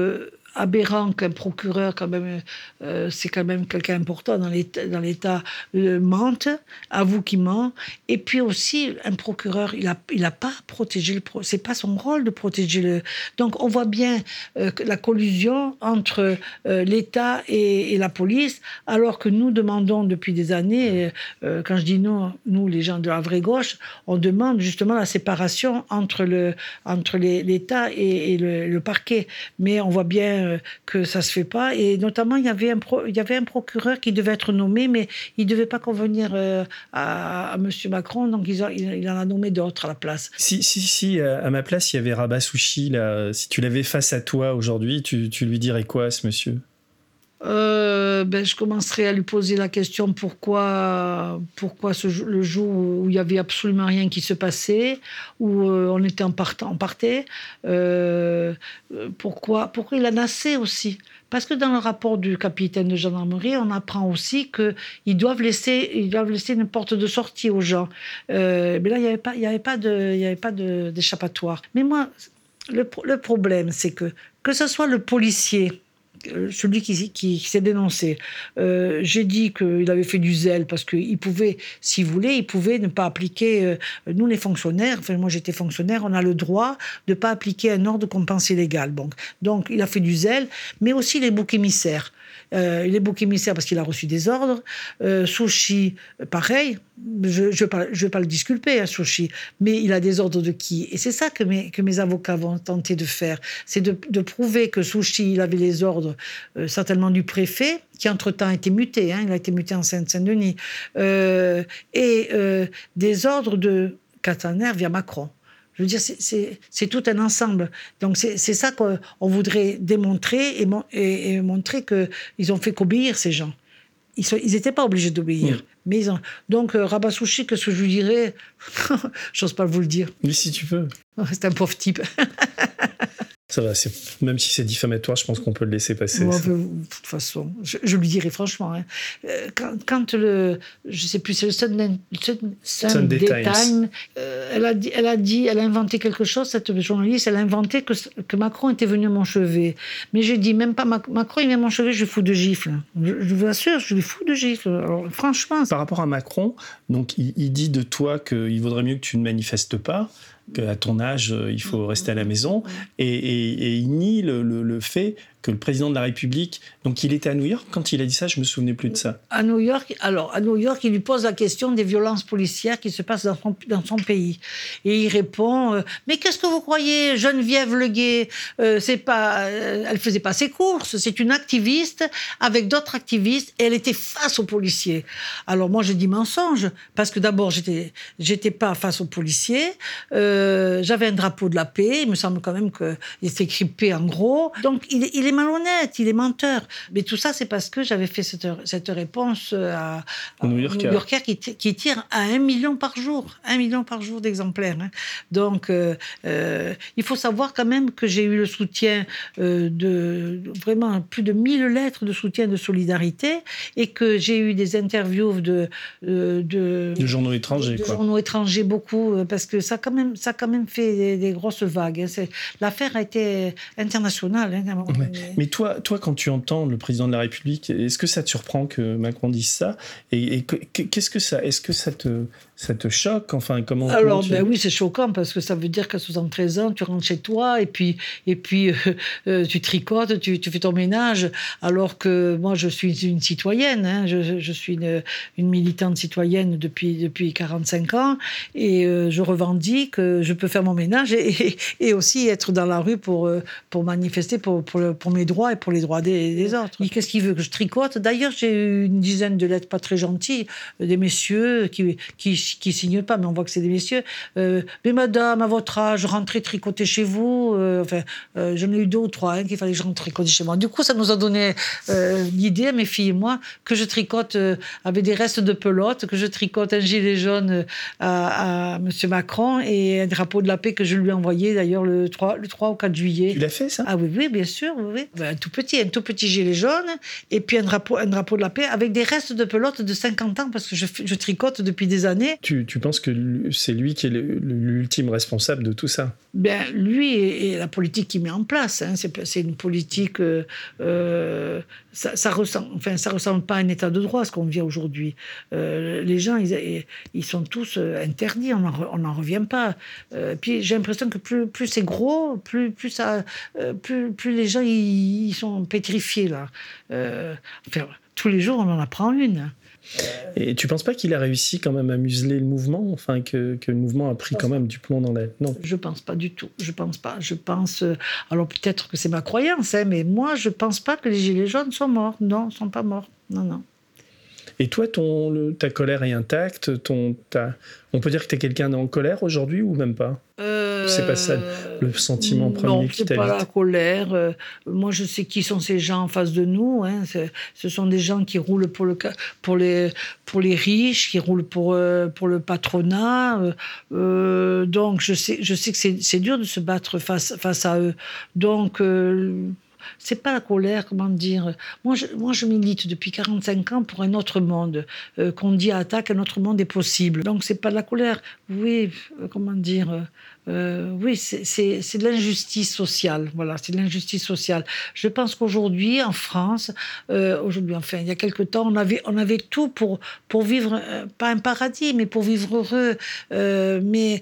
aberrant qu'un procureur, quand même, euh, c'est quand même quelqu'un important dans l'État, l'État euh, mente, avoue qu'il ment. Et puis aussi, un procureur, il n'a il a pas protégé le. c'est pas son rôle de protéger le. Donc on voit bien euh, la collusion entre l'État et, la police, alors que nous demandons depuis des années, quand je dis nous, nous les gens de la vraie gauche, on demande justement la séparation entre le entre l'État et, le, le parquet. Mais on voit bien que ça se fait pas. Et notamment, il y avait un, il y avait un procureur qui devait être nommé, mais il devait pas convenir euh, à, M. Macron, donc il, il, en a nommé d'autres à la place. Si, si, si, euh, à ma place, il y avait Rabat Souchi, là, si tu l'avais face à toi aujourd'hui, tu, tu lui dirais quoi à ce monsieur? Euh, ben, je commencerai à lui poser la question pourquoi, pourquoi le jour où il y avait absolument rien qui se passait, où euh, on était en, part, en partait, euh, pourquoi, pourquoi il a nassé aussi? Parce que dans le rapport du capitaine de gendarmerie, on apprend aussi qu'ils doivent laisser, doivent laisser une porte de sortie aux gens. mais là, il n'y avait pas, pas d'échappatoire. Mais moi, le, le problème, c'est que que ce soit le policier celui qui, s'est dénoncé, euh, j'ai dit qu'il avait fait du zèle parce qu'il pouvait, s'il voulait, il pouvait ne pas appliquer. Euh, nous, les fonctionnaires, enfin, moi j'étais fonctionnaire, on a le droit de ne pas appliquer un ordre de compensé légal. Donc, il a fait du zèle, mais aussi les boucs émissaires. Euh, il est bouc émissaire parce qu'il a reçu des ordres. Euh, Sushi, pareil. Je ne vais, pas le disculper, hein, Sushi, mais il a des ordres de qui? Et c'est ça que mes, avocats vont tenter de faire. C'est de, prouver que Sushi, avait les ordres euh, certainement du préfet, qui entre-temps a été muté. Hein, il a été muté en Seine-Saint-Denis. et des ordres de Kataner via Macron. Je veux dire, c'est tout un ensemble. Donc c'est ça qu'on voudrait démontrer et, et, et montrer qu'ils ont fait qu'obéir ces gens. Ils n'étaient pas obligés d'obéir. Mm. Mais ils ont- Donc, euh, Rabassouchi, qu'est-ce que je lui dirais? J'ose pas vous le dire. Mais si tu peux. C'est un pauvre type. Ça va, même si c'est diffamatoire, je pense qu'on peut le laisser passer. Moi, ça. de toute façon, je, je lui dirai franchement. hein. Euh, Quand, quand le, je sais plus, c'est le Sunday, Sun- Sunday Times. Times, euh, elle a dit, elle a dit, elle a inventé quelque chose. Cette journaliste, elle a inventé que, que Macron était venu à mon chevet. Mais j'ai dit même pas Mac- Macron, il vient à mon chevet, je lui fous de gifle. Je, je vous assure, je lui fous de gifle. Alors, franchement, Par rapport à Macron, donc il, il dit de toi qu'il vaudrait mieux que tu ne manifestes pas, qu'à ton âge, euh, il faut rester à la maison, et, et- et il nie le, le- le fait que le président de la République, donc il était à New York quand il a dit ça, je me souvenais plus de ça. à New York, alors à New York, il lui pose la question des violences policières qui se passent dans son, pays, et il répond euh, mais qu'est-ce que vous croyez, Geneviève Leguet, euh, c'est pas, euh, elle faisait pas ses courses, c'est une activiste avec d'autres activistes, et elle était face aux policiers. Alors moi j'ai dit mensonge parce que d'abord j'étais j'étais pas face aux policiers, euh, j'avais un drapeau de la paix, il me semble quand même que il était écrit paix en gros, donc il, il est malhonnête, il est menteur. Mais tout ça, c'est parce que j'avais fait cette, cette réponse à, Au New Yorker. qui, qui tire à un million par jour, un million par jour d'exemplaires. hein. Donc, euh, euh, il faut savoir quand même que j'ai eu le soutien euh, de vraiment plus de 1000 lettres de soutien de solidarité et que j'ai eu des interviews de, euh, de, De journaux étrangers, de quoi. journaux étrangers beaucoup euh, parce que ça a quand même ça quand même fait des, des grosses vagues. hein. L'affaire a été internationale. hein, à Ouais. Mais toi, quand tu entends le président de la République, est-ce que ça te surprend que Macron dise ça? Et, et que- que- qu'est-ce que ça, est-ce que ça te, ça te choque Enfin, comment Alors, comment tu- ben oui, c'est choquant parce que ça veut dire qu'à 73 ans, tu rentres chez toi et puis, et puis euh, euh, tu tricotes, tu, tu fais ton ménage. Alors que moi, je suis une citoyenne, hein, je, je suis une, une militante citoyenne depuis, depuis 45 ans et euh, je revendique que je peux faire mon ménage et, et, et aussi être dans la rue pour, euh, pour manifester pour, pour, le- pour mes droits et pour les droits des, des autres. Qu'est-ce qu'il veut que je tricote? D'ailleurs, j'ai eu une dizaine de lettres pas très gentilles des messieurs qui, qui, qui signent pas, mais on voit que c'est des messieurs. Euh, mais madame, à votre âge, rentrez tricoter chez vous. Euh, enfin, euh, j'en ai eu deux ou trois hein, qu'il fallait que je rentre tricoter chez moi. Du coup, ça nous a donné l'idée, à mes filles et moi, que je tricote avec des restes de pelote, que je tricote un gilet jaune à, à Monsieur Macron et un drapeau de la paix que je lui ai envoyé d'ailleurs le 3, le 3 ou 4 juillet. Tu l'as fait ça? Ah oui, oui, bien sûr, oui, oui. Ben, un tout petit, un tout petit gilet jaune, et puis un drapeau, un drapeau de la paix avec des restes de pelote de 50 ans, parce que je tricote depuis des années. Tu, penses que c'est lui qui est l'ultime responsable de tout ça? Ben, lui et, la politique qu'il met en place, hein, c'est, une politique, euh, euh, ça, ça ressemble, enfin, ressemble pas à un état de droit ce qu'on vit aujourd'hui. Euh, les gens, ils, sont tous interdits, on n'en revient pas. Puis j'ai l'impression que plus, c'est gros, plus, plus, les gens ils, sont pétrifiés là. Enfin, tous les jours, on en apprend une. Et tu penses pas qu'il a réussi quand même à museler le mouvement? Enfin, que, que le mouvement a pris quand même du plomb dans la. Non? Je pense pas du tout. Je pense pas. Je pense. euh, alors peut-être que c'est ma croyance, hein, mais moi, je pense pas que les gilets jaunes sont morts. Non, ils sont pas morts. Non, non. Et toi, ton, le- ta colère est intacte ton, ta- On peut dire que tu es quelqu'un en colère aujourd'hui ou même pas? C'est pas ça, le sentiment premier non, qui c'est pas la colère. Euh, moi, je sais qui sont ces gens en face de nous. hein. Ce sont des gens qui roulent pour, le, ca- pour, les, pour les riches, qui roulent pour, euh, pour le patronat. Euh, euh, donc, je sais, je sais que c'est c'est dur de se battre face, face à eux. Donc, euh, c'est pas la colère, comment dire. Moi je, moi, je milite depuis 45 ans pour un autre monde, euh, qu'on dit à attaque, un autre monde est possible. Donc, c'est pas de la colère. Oui, euh, comment dire. Euh, oui, c'est- de l'injustice sociale. Voilà, c'est l'injustice sociale. Je pense qu'aujourd'hui, en France, euh, aujourd'hui, enfin, il y a quelque temps, on avait, on avait tout pour, pour vivre, euh, pas un paradis, mais pour vivre heureux. Mais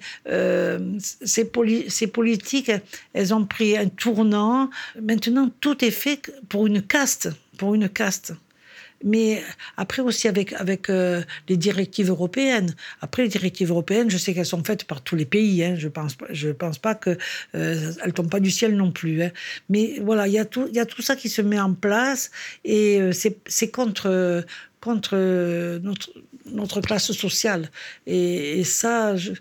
ces, ces politiques, elles ont pris un tournant. Maintenant, tout est fait pour une caste, pour une caste. Mais après aussi avec, avec euh, les directives européennes. Après, les directives européennes, je sais qu'elles sont faites par tous les pays. Hein. Je pense, je pense pas qu'elles ne tombent pas du ciel non plus. hein. Mais voilà, il y, a tout- y a tout ça qui se met en place et euh, c'est contre, euh, contre euh, notre, notre classe sociale. Et, et ça, je-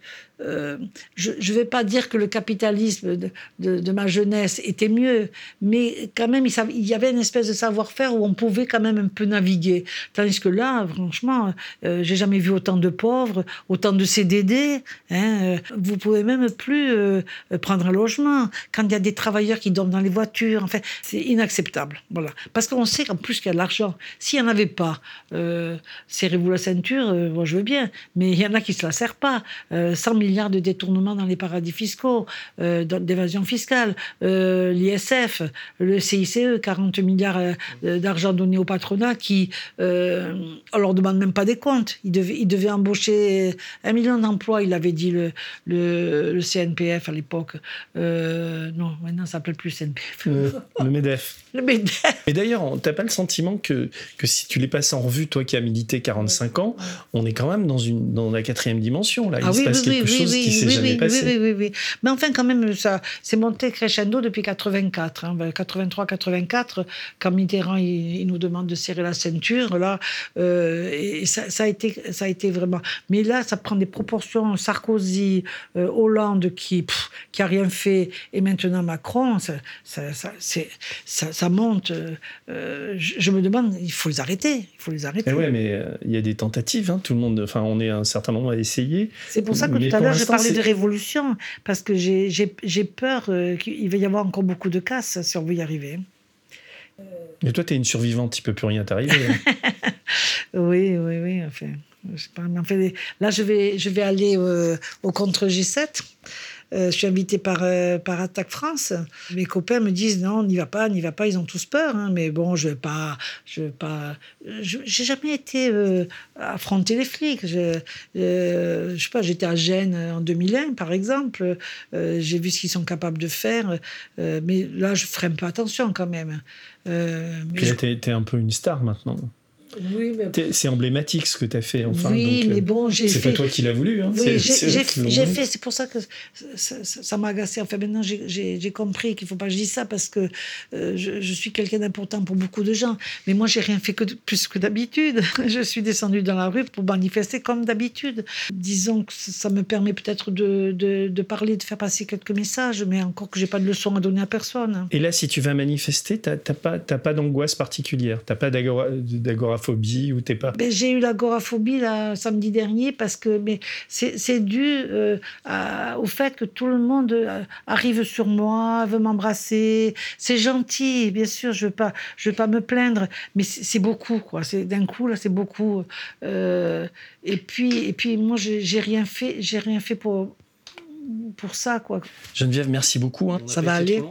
euh, je ne vais pas dire que le capitalisme de, ma jeunesse était mieux, mais quand même, il, y avait une espèce de savoir-faire où on pouvait quand même un peu naviguer. Tandis que là, franchement, euh, j'ai jamais vu autant de pauvres, autant de CDD. Hein, euh, vous pouvez même plus euh, prendre un logement quand il y a des travailleurs qui dorment dans les voitures. Enfin, c'est inacceptable. Voilà, parce qu'on sait qu'en plus qu'il y a de l'argent. S'il n'y en avait pas, euh, serrez-vous la ceinture. moi, je veux bien, mais il y en a qui se la serrent pas. 100 milliards de détournements dans les paradis fiscaux, d'évasion fiscale, l'ISF, le CICE, 40 milliards d'argent donné au patronat qui, euh, on leur demande même pas des comptes. Ils devaient, ils devaient embaucher un million d'emplois, il avait dit le, le, le CNPF à l'époque. Euh, non, maintenant ça s'appelle plus CNPF. Euh, le MEDEF. Le MEDEF. Et d'ailleurs, t'as pas le sentiment que, que si tu les passes en revue, toi qui as milité 45 ans, on est quand même dans, une, dans la quatrième dimension. Là. Il ah se oui, passe oui, quelque oui, chose oui, qui s'est oui, jamais oui. Oui, oui, oui, Mais enfin, quand même, ça c'est monté crescendo depuis 84. Hein, 83-84, quand Mitterrand il, il, nous demande de serrer la ceinture, là, euh, et ça, ça, a été, ça a été vraiment. Mais là, ça prend des proportions. Sarkozy, euh, Hollande qui, pff, qui a rien fait, et maintenant Macron, ça, ça, ça, ça, ça monte. Euh, je, je, me demande, il faut les arrêter. Il faut les arrêter. Et ouais, mais il y a des tentatives. Hein, tout le monde, enfin, on est un certain nombre à essayer. C'est pour ça que tout à l'heure, j'ai parlé de révolution, parce que j'ai peur qu'il va y avoir encore beaucoup de casse si on veut y arriver. Mais toi, tu es une survivante, il peut plus rien t'arriver. Hein. oui, oui, oui. Enfin, je sais pas, mais enfin, là, je vais, je vais aller euh, au contre G7. Euh, je suis invitée par, euh, par Attaque France. Mes copains me disent non, n'y va pas, n'y va pas, ils ont tous peur. Hein, mais bon, je vais pas. Je vais pas. J'ai jamais été euh, affronter les flics. Je, je sais pas, j'étais à Gênes en 2001, par exemple. J'ai vu ce qu'ils sont capables de faire. mais là, je ferai un peu attention quand même. Euh, Puis je... t'es un peu une star maintenant. Oui, mais... C'est emblématique ce que tu as fait. Enfin, oui, donc, mais bon, j'ai C'est fait... pas toi qui l'as voulu. Hein. Oui, j'ai fait. C'est pour ça que ça m'a agacé. Enfin, maintenant, j'ai compris qu'il ne faut pas que je dise ça parce que euh, je, je, suis quelqu'un d'important pour beaucoup de gens. Mais moi, j'ai rien fait que de, plus que d'habitude. je suis descendue dans la rue pour manifester comme d'habitude. Disons que ça me permet peut-être de, de, de, parler, de faire passer quelques messages, mais encore que j'ai pas de leçons à donner à personne. Et là, si tu vas manifester, tu n'as pas, pas d'angoisse particulière. Tu n'as pas d'agoraphobie ou t'es pas ben, J'ai eu l'agoraphobie là, samedi dernier parce que mais c'est dû euh, à, au fait que tout le monde euh, arrive sur moi, veut m'embrasser. C'est gentil, bien sûr, je ne veux, pas, je veux pas me plaindre, mais c'est beaucoup. quoi. D'un coup, là, c'est beaucoup. Euh, et, puis, et puis, moi, j'ai rien fait, rien fait pour, pour ça. quoi. Geneviève, merci beaucoup. Hein. Ça va aller.